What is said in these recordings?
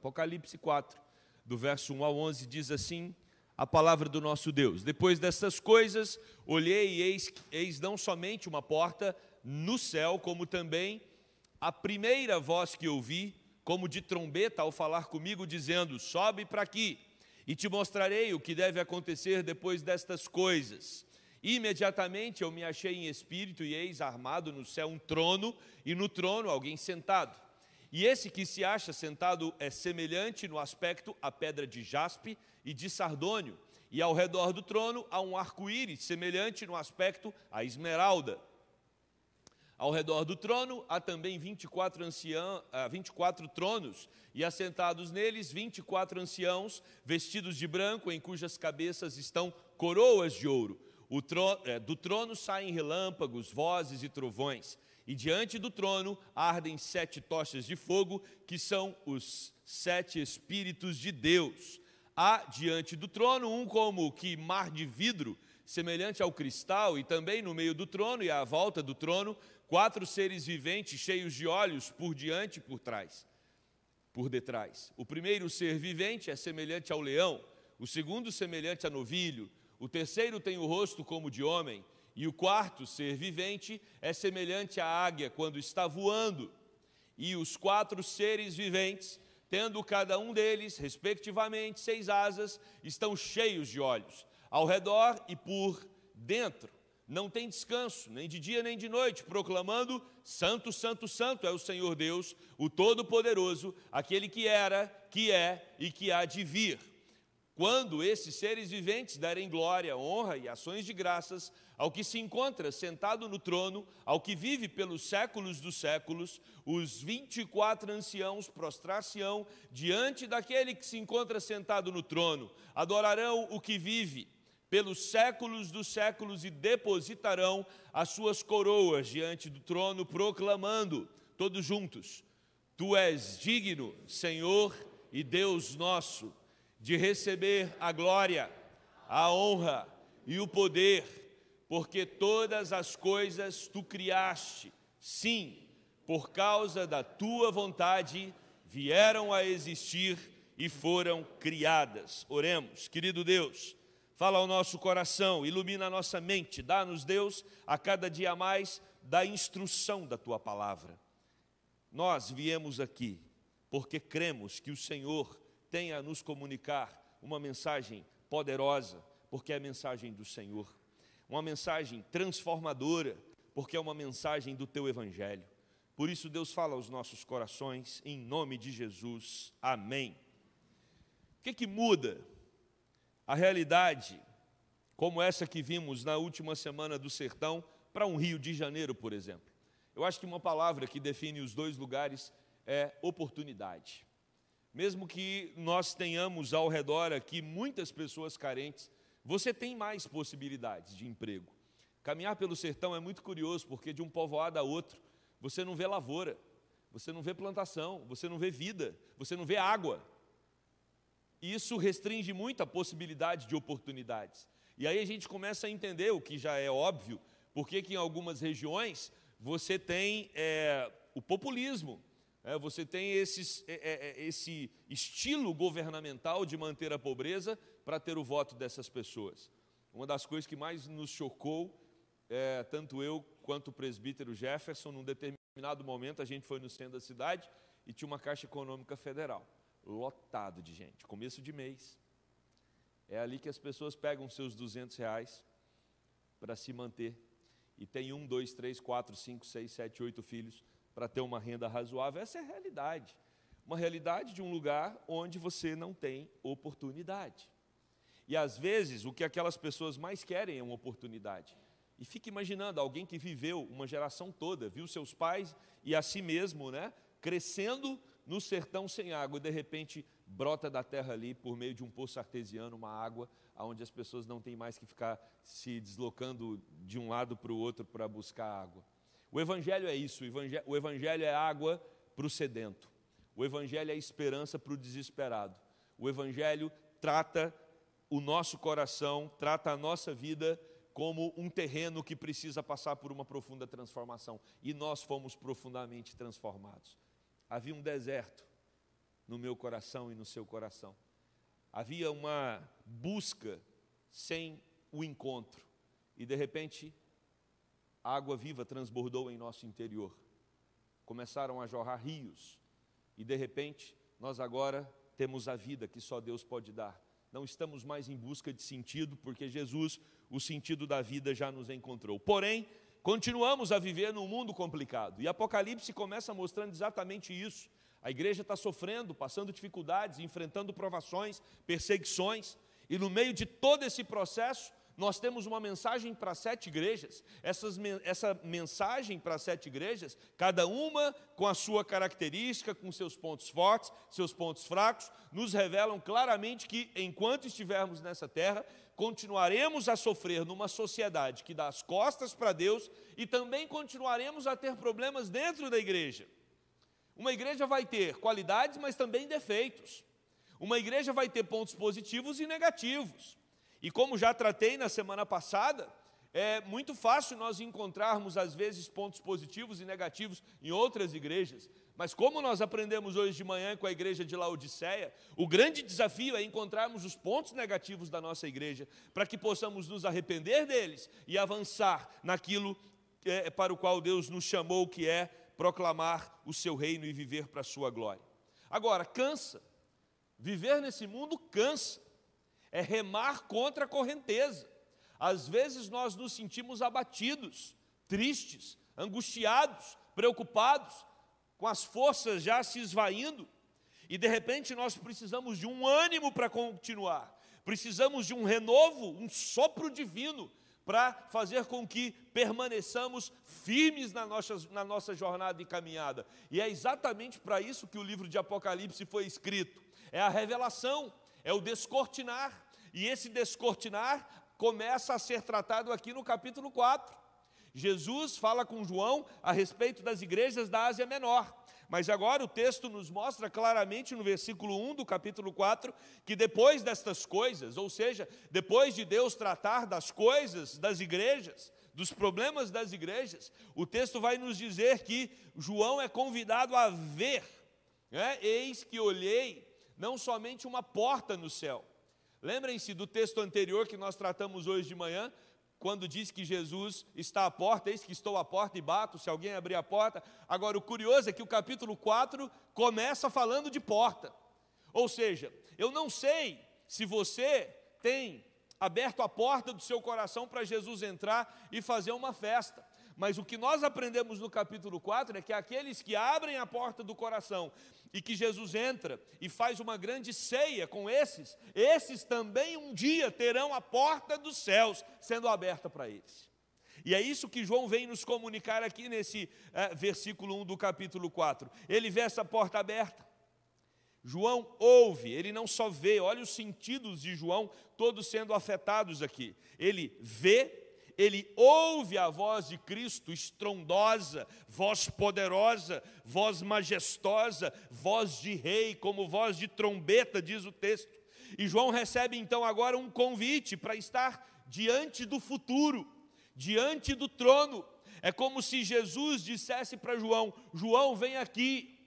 Apocalipse 4, do verso 1 ao 11, diz assim: a palavra do nosso Deus. Depois dessas coisas, olhei e eis, eis não somente uma porta no céu, como também a primeira voz que ouvi, como de trombeta, ao falar comigo, dizendo: Sobe para aqui, e te mostrarei o que deve acontecer depois destas coisas. Imediatamente eu me achei em espírito, e eis armado no céu um trono, e no trono alguém sentado. E esse que se acha sentado é semelhante no aspecto à pedra de jaspe e de sardônio, e ao redor do trono há um arco-íris semelhante no aspecto à esmeralda. Ao redor do trono há também 24, ancião, 24 tronos, e assentados neles 24 anciãos, vestidos de branco, em cujas cabeças estão coroas de ouro. Trono, é, do trono saem relâmpagos, vozes e trovões, e diante do trono ardem sete tochas de fogo, que são os sete Espíritos de Deus. Há diante do trono um como que mar de vidro, semelhante ao cristal, e também no meio do trono e à volta do trono, quatro seres viventes cheios de olhos por diante e por trás, por detrás. O primeiro ser vivente é semelhante ao leão, o segundo semelhante a novilho, o terceiro tem o rosto como de homem, e o quarto ser vivente é semelhante à águia quando está voando. E os quatro seres viventes, tendo cada um deles, respectivamente, seis asas, estão cheios de olhos, ao redor e por dentro não tem descanso, nem de dia nem de noite, proclamando: Santo, Santo, Santo é o Senhor Deus, o Todo-Poderoso, aquele que era, que é e que há de vir. Quando esses seres viventes derem glória, honra e ações de graças ao que se encontra sentado no trono, ao que vive pelos séculos dos séculos, os 24 anciãos prostrar-se-ão diante daquele que se encontra sentado no trono, adorarão o que vive pelos séculos dos séculos e depositarão as suas coroas diante do trono, proclamando, todos juntos: Tu és digno, Senhor e Deus nosso, de receber a glória, a honra e o poder, porque todas as coisas tu criaste, sim, por causa da tua vontade vieram a existir e foram criadas. Oremos, querido Deus Fala ao nosso coração, ilumina a nossa mente, dá-nos, Deus, a cada dia mais, da instrução da tua palavra. Nós viemos aqui porque cremos que o Senhor tem a nos comunicar uma mensagem poderosa, porque é a mensagem do Senhor, uma mensagem transformadora, porque é uma mensagem do teu Evangelho. Por isso, Deus fala aos nossos corações, em nome de Jesus. Amém. O que, que muda a realidade, como essa que vimos na última semana do sertão, para um Rio de Janeiro, por exemplo. Eu acho que uma palavra que define os dois lugares é oportunidade. Mesmo que nós tenhamos ao redor aqui muitas pessoas carentes, você tem mais possibilidades de emprego. Caminhar pelo sertão é muito curioso, porque de um povoado a outro, você não vê lavoura, você não vê plantação, você não vê vida, você não vê água. Isso restringe muito a possibilidade de oportunidades. E aí a gente começa a entender o que já é óbvio, porque que em algumas regiões você tem é, o populismo, é, você tem esses, é, é, é esse estilo governamental de manter a pobreza para ter o voto dessas pessoas. Uma das coisas que mais nos chocou, é, tanto eu quanto o presbítero Jefferson, num determinado momento a gente foi no centro da cidade e tinha uma Caixa Econômica Federal lotado de gente, começo de mês. É ali que as pessoas pegam seus 200 reais para se manter. E tem um, dois, três, quatro, cinco, seis, sete, oito filhos para ter uma renda razoável. Essa é a realidade. Uma realidade de um lugar onde você não tem oportunidade. E às vezes o que aquelas pessoas mais querem é uma oportunidade. E fica imaginando alguém que viveu uma geração toda, viu seus pais e a si mesmo, né, crescendo no sertão sem água, e de repente brota da terra ali, por meio de um poço artesiano, uma água, onde as pessoas não têm mais que ficar se deslocando de um lado para o outro para buscar água. O Evangelho é isso, o Evangelho é água para o sedento, o Evangelho é esperança para o desesperado, o Evangelho trata o nosso coração, trata a nossa vida como um terreno que precisa passar por uma profunda transformação, e nós fomos profundamente transformados havia um deserto no meu coração e no seu coração. Havia uma busca sem o encontro, e de repente a água viva transbordou em nosso interior. Começaram a jorrar rios, e de repente nós agora temos a vida que só Deus pode dar. Não estamos mais em busca de sentido, porque Jesus, o sentido da vida, já nos encontrou. Porém, continuamos a viver num mundo complicado, e Apocalipse começa mostrando exatamente isso. A igreja está sofrendo, passando dificuldades, enfrentando provações, perseguições, e no meio de todo esse processo, nós temos uma mensagem para sete igrejas. Essas, essa mensagem para sete igrejas, cada uma com a sua característica, com seus pontos fortes, seus pontos fracos, nos revelam claramente que, enquanto estivermos nessa terra, continuaremos a sofrer numa sociedade que dá as costas para Deus e também continuaremos a ter problemas dentro da igreja. Uma igreja vai ter qualidades, mas também defeitos. Uma igreja vai ter pontos positivos e negativos. E como já tratei na semana passada, é muito fácil nós encontrarmos, às vezes, pontos positivos e negativos em outras igrejas. Mas como nós aprendemos hoje de manhã com a igreja de Laodiceia, o grande desafio é encontrarmos os pontos negativos da nossa igreja, para que possamos nos arrepender deles e avançar naquilo é, para o qual Deus nos chamou, que é proclamar o seu reino e viver para a sua glória. Agora, cansa. Viver nesse mundo cansa é remar contra a correnteza. Às vezes nós nos sentimos abatidos, tristes, angustiados, preocupados, com as forças já se esvaindo, e de repente nós precisamos de um ânimo para continuar, precisamos de um renovo, um sopro divino para fazer com que permaneçamos firmes na nossa, na nossa jornada e caminhada. E é exatamente para isso que o livro de Apocalipse foi escrito. É a revelação, é o descortinar. E esse descortinar começa a ser tratado aqui no capítulo 4. Jesus fala com João a respeito das igrejas da Ásia Menor. Mas agora o texto nos mostra claramente no versículo 1 do capítulo 4 que depois destas coisas, ou seja, depois de Deus tratar das coisas das igrejas, dos problemas das igrejas, o texto vai nos dizer que João é convidado a ver, né? eis que olhei não somente uma porta no céu. Lembrem-se do texto anterior que nós tratamos hoje de manhã, quando diz que Jesus está à porta, eis que estou à porta e bato, se alguém abrir a porta. Agora, o curioso é que o capítulo 4 começa falando de porta. Ou seja, eu não sei se você tem aberto a porta do seu coração para Jesus entrar e fazer uma festa. Mas o que nós aprendemos no capítulo 4 é que aqueles que abrem a porta do coração e que Jesus entra e faz uma grande ceia com esses, esses também um dia terão a porta dos céus sendo aberta para eles. E é isso que João vem nos comunicar aqui nesse é, versículo 1 do capítulo 4. Ele vê essa porta aberta. João ouve, ele não só vê, olha os sentidos de João todos sendo afetados aqui. Ele vê, ele ouve a voz de Cristo estrondosa, voz poderosa, voz majestosa, voz de rei, como voz de trombeta, diz o texto. E João recebe então agora um convite para estar diante do futuro, diante do trono. É como se Jesus dissesse para João: João, vem aqui.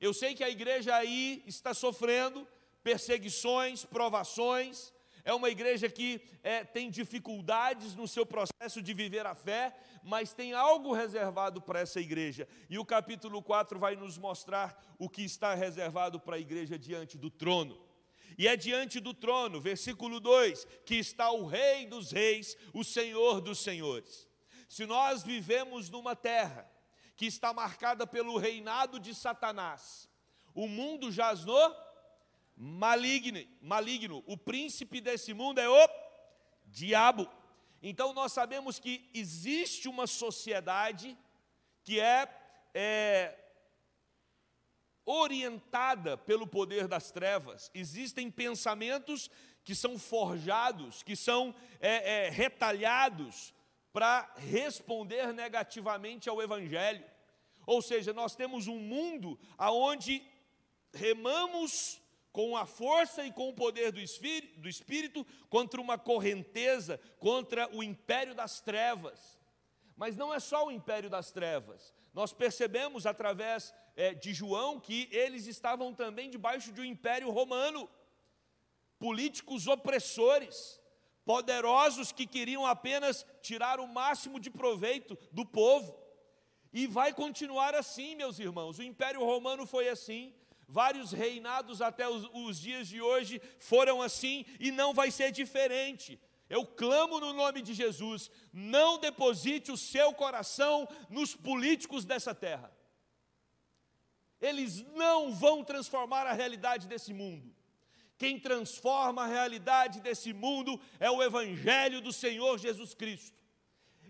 Eu sei que a igreja aí está sofrendo perseguições, provações, é uma igreja que é, tem dificuldades no seu processo de viver a fé, mas tem algo reservado para essa igreja. E o capítulo 4 vai nos mostrar o que está reservado para a igreja diante do trono. E é diante do trono, versículo 2, que está o Rei dos Reis, o Senhor dos Senhores. Se nós vivemos numa terra que está marcada pelo reinado de Satanás, o mundo jaz no maligno, maligno. O príncipe desse mundo é o diabo. Então nós sabemos que existe uma sociedade que é, é orientada pelo poder das trevas. Existem pensamentos que são forjados, que são é, é, retalhados para responder negativamente ao Evangelho. Ou seja, nós temos um mundo aonde remamos com a força e com o poder do Espírito, do Espírito contra uma correnteza, contra o império das trevas. Mas não é só o império das trevas. Nós percebemos através é, de João que eles estavam também debaixo de um império romano, políticos opressores, poderosos que queriam apenas tirar o máximo de proveito do povo. E vai continuar assim, meus irmãos. O Império Romano foi assim, vários reinados até os, os dias de hoje foram assim, e não vai ser diferente. Eu clamo no nome de Jesus, não deposite o seu coração nos políticos dessa terra. Eles não vão transformar a realidade desse mundo. Quem transforma a realidade desse mundo é o Evangelho do Senhor Jesus Cristo.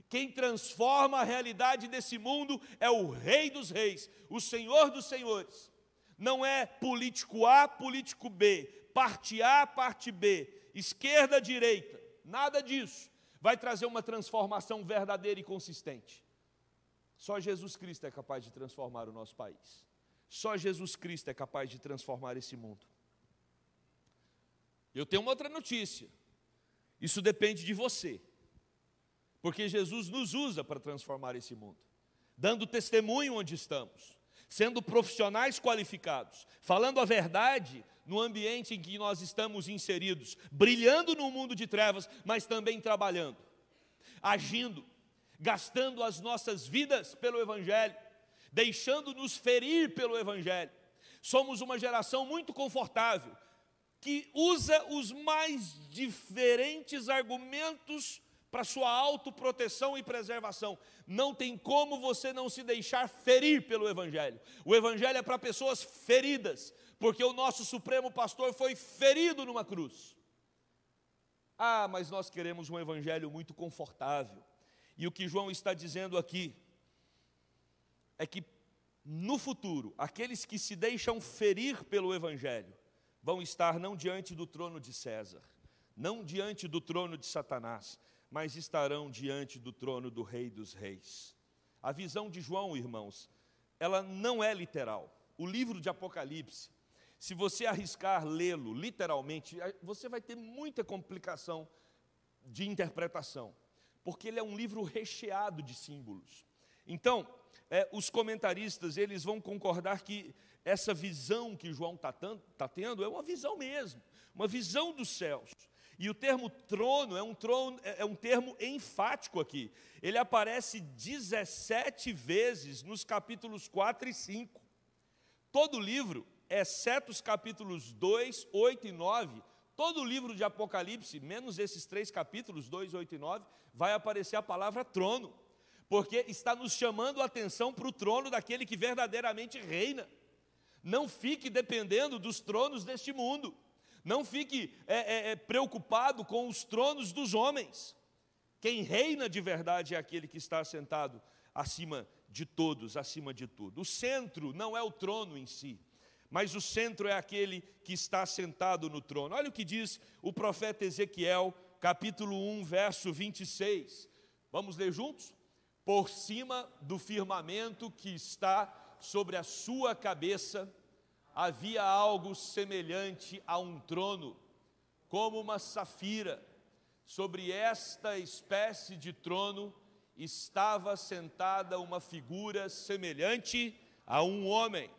Quem transforma a realidade desse mundo é o Rei dos Reis, o Senhor dos Senhores. Não é político A, político B, parte A, parte B, esquerda, direita. Nada disso vai trazer uma transformação verdadeira e consistente. Só Jesus Cristo é capaz de transformar o nosso país. Só Jesus Cristo é capaz de transformar esse mundo. Eu tenho uma outra notícia. Isso depende de você. Porque Jesus nos usa para transformar esse mundo, dando testemunho onde estamos, sendo profissionais qualificados, falando a verdade no ambiente em que nós estamos inseridos, brilhando no mundo de trevas, mas também trabalhando, agindo, gastando as nossas vidas pelo Evangelho, deixando-nos ferir pelo Evangelho. Somos uma geração muito confortável, que usa os mais diferentes argumentos para sua autoproteção e preservação. Não tem como você não se deixar ferir pelo Evangelho. O Evangelho é para pessoas feridas, porque o nosso Supremo Pastor foi ferido numa cruz. Ah, mas nós queremos um Evangelho muito confortável. E o que João está dizendo aqui é que no futuro, aqueles que se deixam ferir pelo Evangelho vão estar não diante do trono de César, não diante do trono de Satanás, mas estarão diante do trono do Rei dos Reis. A visão de João, irmãos, ela não é literal. O livro de Apocalipse, se você arriscar lê-lo literalmente, você vai ter muita complicação de interpretação, porque ele é um livro recheado de símbolos. Então, é, os comentaristas eles vão concordar que essa visão que João está tá tendo é uma visão mesmo, uma visão dos céus. E o termo trono é um, trono, é, é um termo enfático aqui. Ele aparece 17 vezes nos capítulos 4 e 5. Todo o livro, exceto os capítulos 2, 8 e 9, todo o livro de Apocalipse, menos esses três capítulos, 2, 8 e 9, vai aparecer a palavra trono, porque está nos chamando a atenção para o trono daquele que verdadeiramente reina. Não fique dependendo dos tronos deste mundo. Não fique é, é, é, preocupado com os tronos dos homens. Quem reina de verdade é aquele que está sentado acima de todos, acima de tudo. O centro não é o trono em si, mas o centro é aquele que está sentado no trono. Olha o que diz o profeta Ezequiel, capítulo 1, verso 26. Vamos ler juntos? Por cima do firmamento que está sobre a sua cabeça, havia algo semelhante a um trono, como uma safira. Sobre esta espécie de trono estava sentada uma figura semelhante a um homem.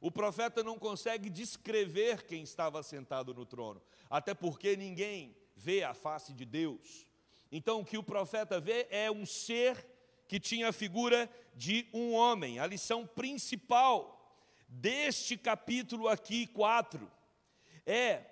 O profeta não consegue descrever quem estava sentado no trono, até porque ninguém vê a face de Deus. Então, o que o profeta vê é um ser que tinha a figura de um homem. A lição principal deste capítulo aqui, 4, é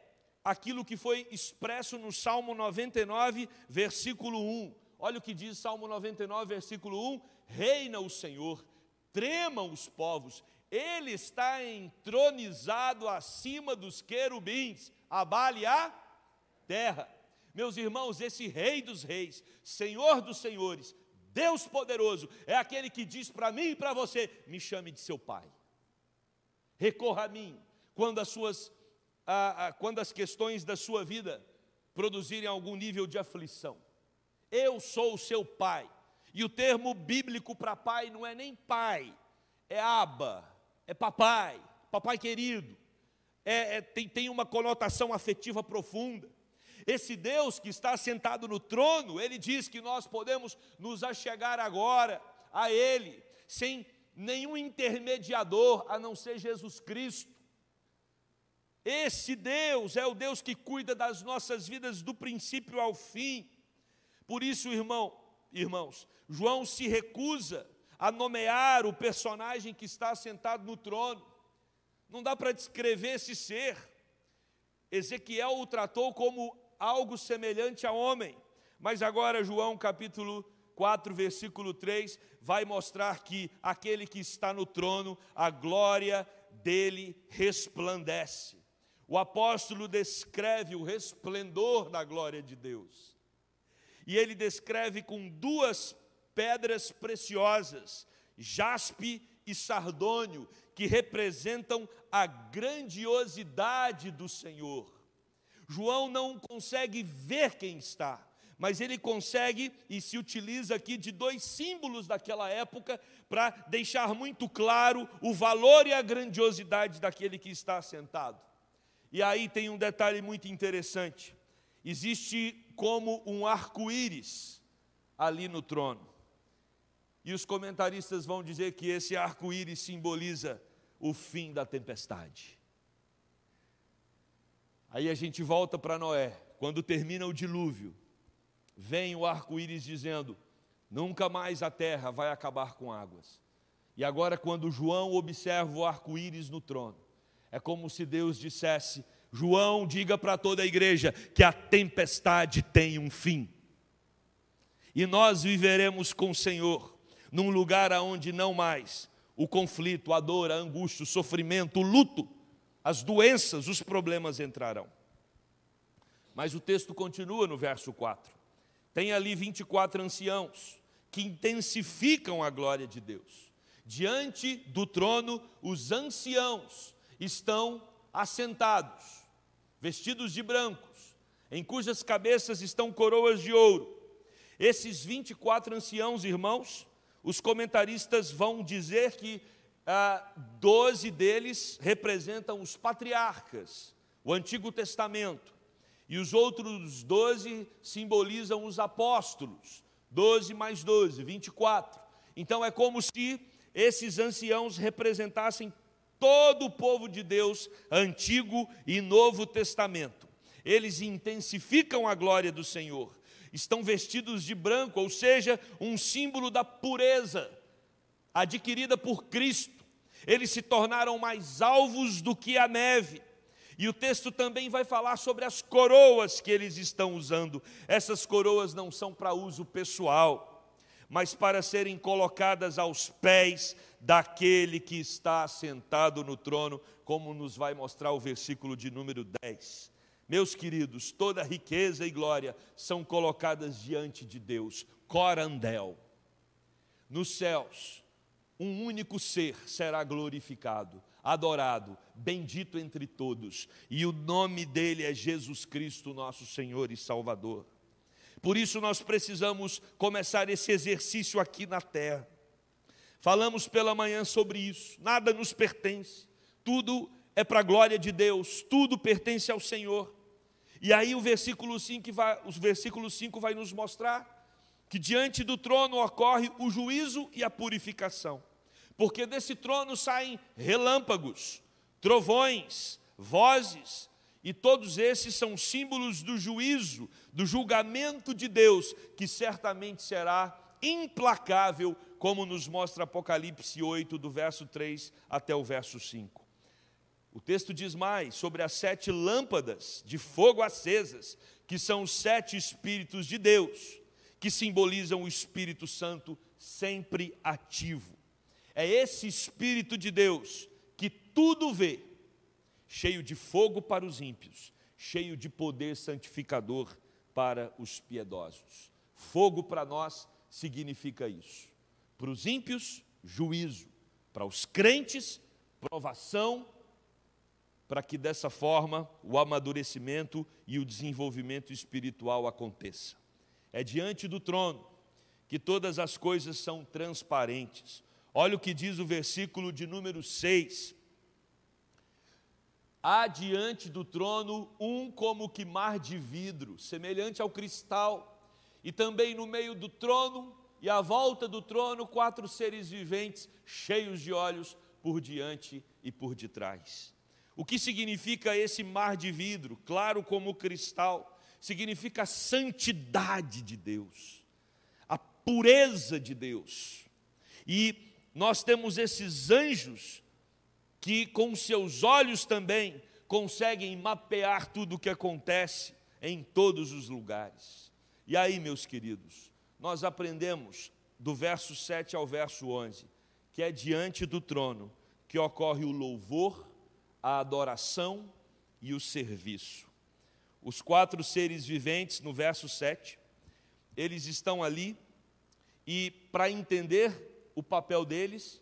aquilo que foi expresso no Salmo 99, versículo 1. Olha o que diz Salmo 99, versículo 1: Reina o Senhor, tremam os povos, ele está entronizado acima dos querubins, abale a terra. Meus irmãos, esse Rei dos Reis, Senhor dos Senhores, Deus poderoso, é aquele que diz para mim e para você: me chame de seu Pai recorra a mim quando as suas quando as questões da sua vida produzirem algum nível de aflição. Eu sou o seu pai. E o termo bíblico para pai não é nem pai, é aba, é papai, papai querido. É, é, tem, tem uma conotação afetiva profunda. Esse Deus que está sentado no trono, ele diz que nós podemos nos achegar agora a Ele, sem nenhum intermediador a não ser Jesus Cristo. Esse Deus é o Deus que cuida das nossas vidas do princípio ao fim. Por isso, irmão, irmãos, João se recusa a nomear o personagem que está sentado no trono. Não dá para descrever esse ser. Ezequiel o tratou como algo semelhante a homem. Mas agora, João capítulo 4, versículo 3, vai mostrar que aquele que está no trono, a glória dele resplandece. O apóstolo descreve o resplendor da glória de Deus. E ele descreve com duas pedras preciosas, jaspe e sardônio, que representam a grandiosidade do Senhor. João não consegue ver quem está, mas ele consegue e se utiliza aqui de dois símbolos daquela época para deixar muito claro o valor e a grandiosidade daquele que está sentado. E aí tem um detalhe muito interessante: existe como um arco-íris ali no trono. E os comentaristas vão dizer que esse arco-íris simboliza o fim da tempestade. Aí a gente volta para Noé, quando termina o dilúvio, vem o arco-íris dizendo: nunca mais a terra vai acabar com águas. E agora, quando João observa o arco-íris no trono, é como se Deus dissesse: João, diga para toda a igreja que a tempestade tem um fim. E nós viveremos com o Senhor num lugar aonde não mais o conflito, a dor, a angústia, o sofrimento, o luto, as doenças, os problemas entrarão. Mas o texto continua no verso 4. Tem ali 24 anciãos que intensificam a glória de Deus. Diante do trono, os anciãos estão assentados, vestidos de brancos, em cujas cabeças estão coroas de ouro. Esses 24 anciãos, irmãos, os comentaristas vão dizer que ah, 12 deles representam os patriarcas, o Antigo Testamento. E os outros doze simbolizam os apóstolos. Doze mais doze, 24. Então é como se esses anciãos representassem todo o povo de Deus, Antigo e Novo Testamento. Eles intensificam a glória do Senhor. Estão vestidos de branco, ou seja, um símbolo da pureza adquirida por Cristo. Eles se tornaram mais alvos do que a neve e o texto também vai falar sobre as coroas que eles estão usando. Essas coroas não são para uso pessoal, mas para serem colocadas aos pés daquele que está sentado no trono, como nos vai mostrar o versículo de número 10. Meus queridos, toda riqueza e glória são colocadas diante de Deus, corandel. Nos céus, um único ser será glorificado, adorado, bendito entre todos, e o nome dele é Jesus Cristo, nosso Senhor e Salvador. Por isso nós precisamos começar esse exercício aqui na terra. Falamos pela manhã sobre isso, nada nos pertence, tudo é para a glória de Deus, tudo pertence ao Senhor. E aí o versículo 5 vai, o versículo 5 vai nos mostrar que diante do trono ocorre o juízo e a purificação porque desse trono saem relâmpagos, trovões, vozes, e todos esses são símbolos do juízo, do julgamento de Deus, que certamente será implacável, como nos mostra Apocalipse 8, do verso 3 até o verso 5. O texto diz mais sobre as sete lâmpadas de fogo acesas, que são os sete Espíritos de Deus, que simbolizam o Espírito Santo sempre ativo. É esse Espírito de Deus que tudo vê, cheio de fogo para os ímpios, cheio de poder santificador para os piedosos. Fogo para nós significa isso. Para os ímpios, juízo. Para os crentes, provação, para que dessa forma o amadurecimento e o desenvolvimento espiritual aconteça. É diante do trono que todas as coisas são transparentes. Olha o que diz o versículo de número 6. Há diante do trono um como que mar de vidro, semelhante ao cristal, e também no meio do trono e à volta do trono quatro seres viventes cheios de olhos por diante e por detrás. O que significa esse mar de vidro, claro como cristal? Significa a santidade de Deus, a pureza de Deus. E nós temos esses anjos que, com seus olhos também, conseguem mapear tudo o que acontece em todos os lugares. E aí, meus queridos, nós aprendemos do verso 7 ao verso 11, que é diante do trono que ocorre o louvor, a adoração e o serviço. Os quatro seres viventes, no verso 7, eles estão ali, e para entender o papel deles,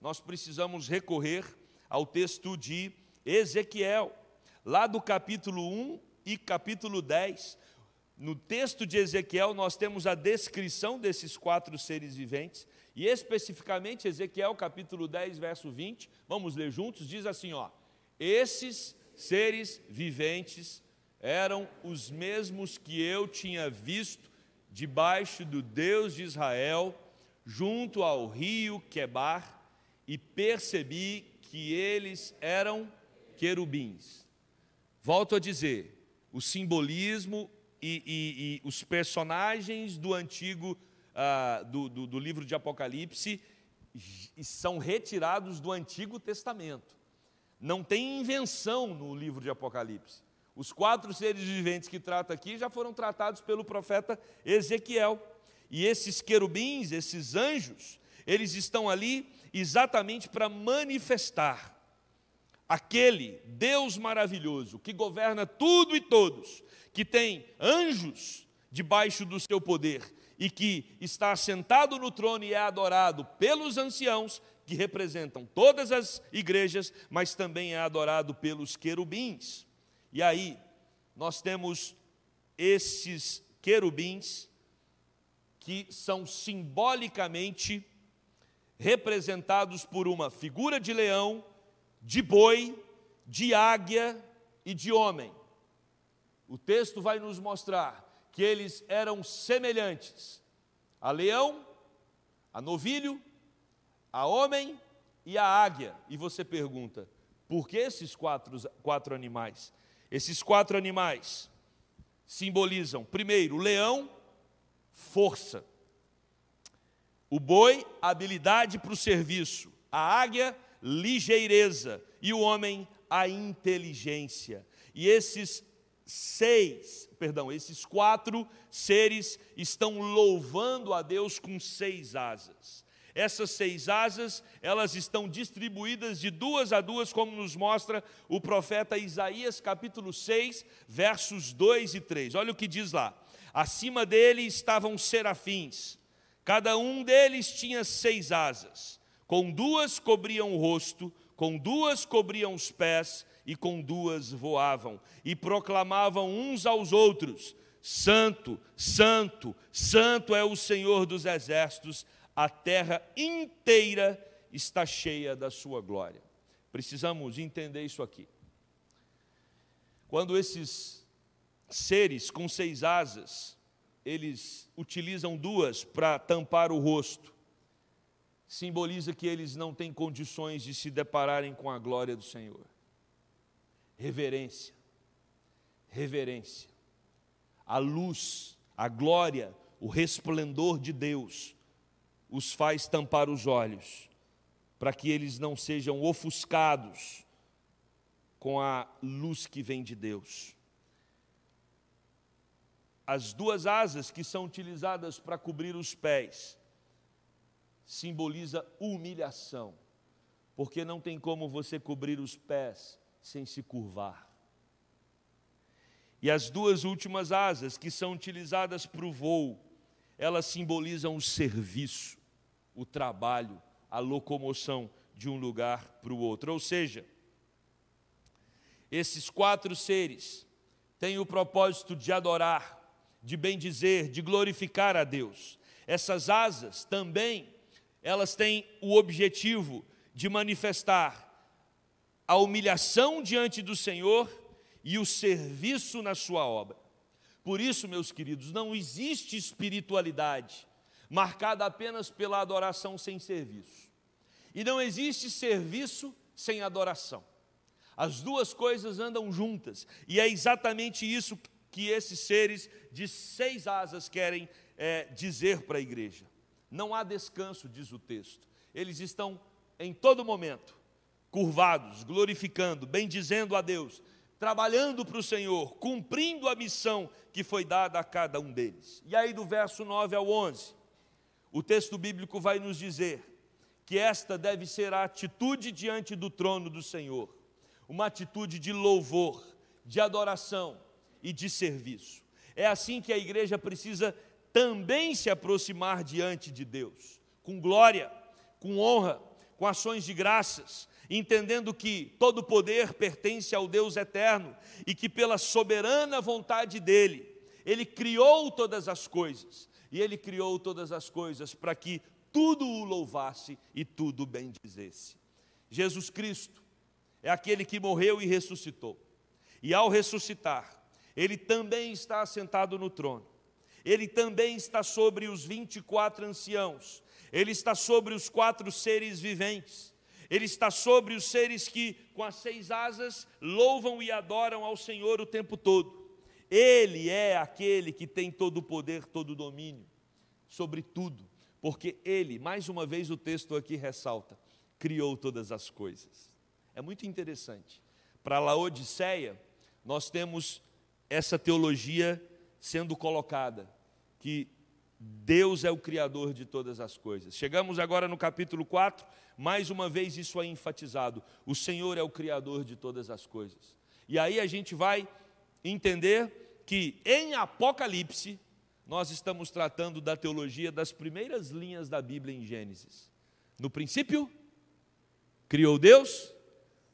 nós precisamos recorrer ao texto de Ezequiel, lá do capítulo 1 e capítulo 10. No texto de Ezequiel, nós temos a descrição desses quatro seres viventes, e especificamente Ezequiel, capítulo 10, verso 20. Vamos ler juntos? Diz assim: ó, esses seres viventes eram os mesmos que eu tinha visto debaixo do Deus de Israel, junto ao rio Quebar, e percebi que eles eram querubins. Volto a dizer, o simbolismo e, e, e os personagens do antigo, uh, do, do, do livro de Apocalipse, são retirados do Antigo Testamento. Não tem invenção no livro de Apocalipse. Os quatro seres viventes que trata aqui já foram tratados pelo profeta Ezequiel. E esses querubins, esses anjos, eles estão ali exatamente para manifestar aquele Deus maravilhoso que governa tudo e todos, que tem anjos debaixo do seu poder e que está sentado no trono e é adorado pelos anciãos, que representam todas as igrejas, mas também é adorado pelos querubins. E aí, nós temos esses querubins que são simbolicamente representados por uma figura de leão de boi, de águia e de homem. O texto vai nos mostrar que eles eram semelhantes a leão, a novilho, a homem e a águia. E você pergunta, por que esses quatro, quatro animais? Esses quatro animais simbolizam, primeiro, o leão, força. O boi, habilidade para o serviço. A águia, ligeireza, e o homem, a inteligência. E esses seis, perdão, esses quatro seres estão louvando a Deus com seis asas. Essas seis asas, elas estão distribuídas de duas a duas, como nos mostra o profeta Isaías, capítulo 6, versos 2 e 3. Olha o que diz lá: Acima dele estavam serafins, cada um deles tinha seis asas com duas cobriam o rosto, com duas cobriam os pés, e com duas voavam, e proclamavam uns aos outros: Santo, Santo, Santo é o Senhor dos exércitos, a terra inteira está cheia da sua glória. Precisamos entender isso aqui. Quando esses seres com seis asas, eles utilizam duas para tampar o rosto, simboliza que eles não têm condições de se depararem com a glória do Senhor. Reverência, reverência. A luz, a glória, o resplendor de Deus os faz tampar os olhos, para que eles não sejam ofuscados com a luz que vem de Deus. As duas asas que são utilizadas para cobrir os pés simboliza humilhação, porque não tem como você cobrir os pés sem se curvar. E as duas últimas asas, que são utilizadas para o voo, elas simbolizam o serviço, o trabalho, a locomoção de um lugar para o outro. Ou seja, esses quatro seres têm o propósito de adorar, de bendizer, de glorificar a Deus. Essas asas também elas têm o objetivo de manifestar a humilhação diante do Senhor e o serviço na sua obra. Por isso, meus queridos, não existe espiritualidade, marcada apenas pela adoração sem serviço. E não existe serviço sem adoração. As duas coisas andam juntas, e é exatamente isso que esses seres de seis asas querem é, dizer para a igreja. Não há descanso, diz o texto. Eles estão em todo momento curvados, glorificando, bendizendo a Deus, trabalhando para o Senhor, cumprindo a missão que foi dada a cada um deles. E aí, do verso 9 ao 11, o texto bíblico vai nos dizer que esta deve ser a atitude diante do trono do Senhor, uma atitude de louvor, de adoração e de serviço. É assim que a igreja precisa também se aproximar diante de Deus, com glória, com honra, com ações de graças, entendendo que todo poder pertence ao Deus eterno e que pela soberana vontade dele, ele criou todas as coisas, e ele criou todas as coisas para que tudo o louvasse e tudo bendizesse. Jesus Cristo é aquele que morreu e ressuscitou. E ao ressuscitar, ele também está assentado no trono. Ele também está sobre os 24 anciãos. Ele está sobre os quatro seres viventes. Ele está sobre os seres que, com as seis asas, louvam e adoram ao Senhor o tempo todo. Ele é aquele que tem todo o poder, todo o domínio sobre tudo, porque ele, mais uma vez o texto aqui ressalta, criou todas as coisas. É muito interessante. Para Laodiceia, nós temos essa teologia sendo colocada, que Deus é o Criador de todas as coisas. Chegamos agora no capítulo 4, mais uma vez isso é enfatizado: o Senhor é o Criador de todas as coisas. E aí a gente vai entender que em Apocalipse, nós estamos tratando da teologia das primeiras linhas da Bíblia em Gênesis. No princípio, criou Deus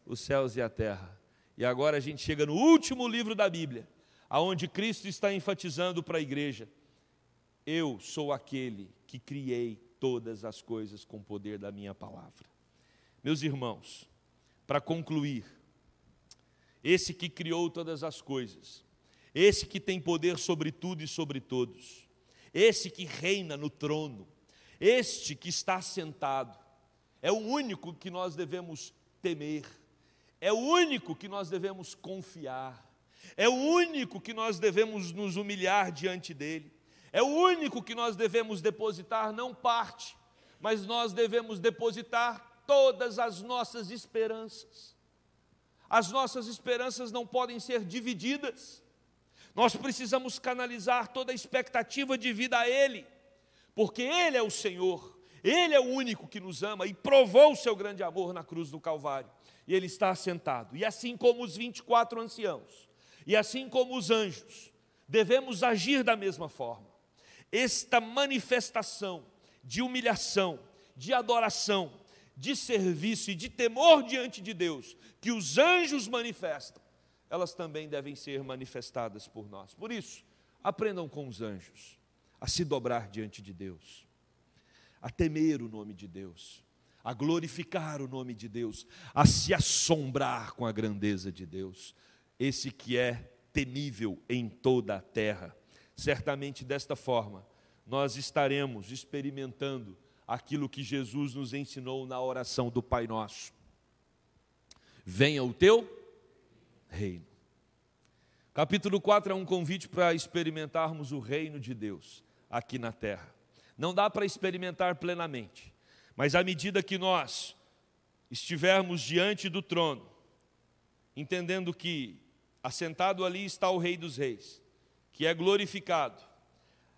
os céus e a terra. E agora a gente chega no último livro da Bíblia, aonde Cristo está enfatizando para a igreja eu sou aquele que criei todas as coisas com o poder da minha palavra. Meus irmãos, para concluir, esse que criou todas as coisas, esse que tem poder sobre tudo e sobre todos, esse que reina no trono, este que está sentado, é o único que nós devemos temer, é o único que nós devemos confiar, é o único que nós devemos nos humilhar diante dele. É o único que nós devemos depositar, não parte, mas nós devemos depositar todas as nossas esperanças. As nossas esperanças não podem ser divididas. Nós precisamos canalizar toda a expectativa de vida a Ele, porque Ele é o Senhor, Ele é o único que nos ama e provou o seu grande amor na cruz do Calvário. E Ele está assentado. E assim como os 24 anciãos, e assim como os anjos, devemos agir da mesma forma esta manifestação de humilhação, de adoração, de serviço e de temor diante de Deus, que os anjos manifestam, elas também devem ser manifestadas por nós. Por isso, aprendam com os anjos a se dobrar diante de Deus, a temer o nome de Deus, a glorificar o nome de Deus, a se assombrar com a grandeza de Deus, esse que é temível em toda a terra Certamente desta forma, nós estaremos experimentando aquilo que Jesus nos ensinou na oração do Pai Nosso. Venha o teu reino. Capítulo 4 é um convite para experimentarmos o reino de Deus aqui na terra. Não dá para experimentar plenamente, mas à medida que nós estivermos diante do trono, entendendo que assentado ali está o Rei dos Reis, que é glorificado.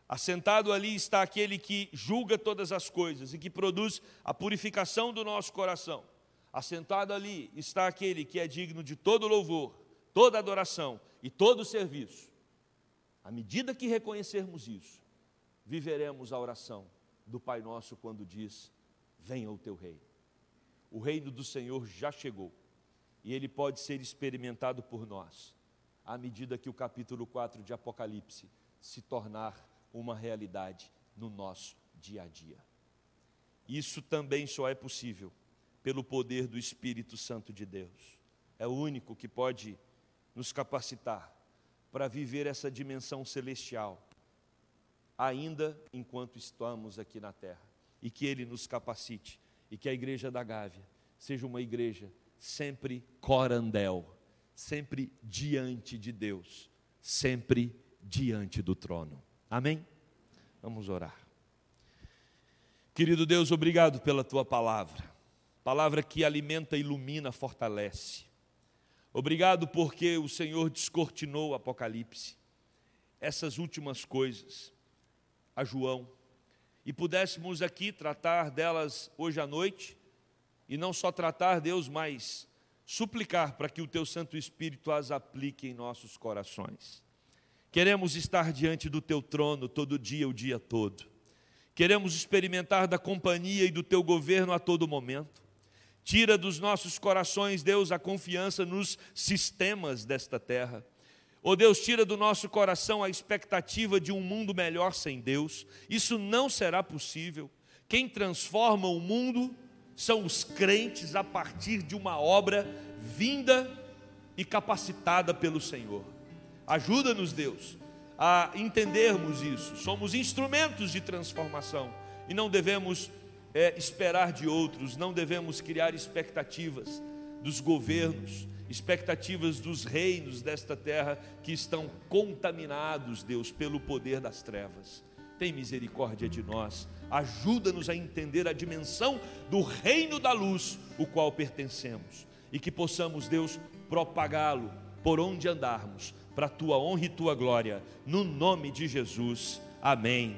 Assentado ali está aquele que julga todas as coisas e que produz a purificação do nosso coração. Assentado ali está aquele que é digno de todo louvor, toda adoração e todo serviço. À medida que reconhecermos isso, viveremos a oração do Pai Nosso quando diz: Venha o teu reino. O reino do Senhor já chegou e ele pode ser experimentado por nós à medida que o capítulo 4 de Apocalipse se tornar uma realidade no nosso dia a dia. Isso também só é possível pelo poder do Espírito Santo de Deus. É o único que pode nos capacitar para viver essa dimensão celestial ainda enquanto estamos aqui na terra. E que Ele nos capacite e que a igreja da Gávea seja uma igreja sempre corandel, sempre diante de Deus, sempre diante do trono. Amém? Vamos orar. Querido Deus, obrigado pela tua palavra, palavra que alimenta, ilumina, fortalece. Obrigado porque o Senhor descortinou o Apocalipse, essas últimas coisas, a João, e pudéssemos aqui tratar delas hoje à noite, e não só tratar, Deus, mas suplicar para que o Teu Santo Espírito as aplique em nossos corações. Queremos estar diante do Teu trono todo dia, o dia todo. Queremos experimentar da companhia e do Teu governo a todo momento. Tira dos nossos corações, Deus, a confiança nos sistemas desta terra Oh Deus, tira do nosso coração a expectativa de um mundo melhor sem Deus. Isso não será possível. Quem transforma o mundo são os crentes a partir de uma obra vinda e capacitada pelo Senhor. Ajuda-nos, Deus, a entendermos isso. Somos instrumentos de transformação e não devemos é, esperar de outros, não devemos criar expectativas dos governos expectativas dos reinos desta terra que estão contaminados, Deus, pelo poder das trevas. Tem misericórdia de nós, ajuda-nos a entender a dimensão do reino da luz, o qual pertencemos, e que possamos, Deus, propagá-lo por onde andarmos, para a tua honra e tua glória, no nome de Jesus. Amém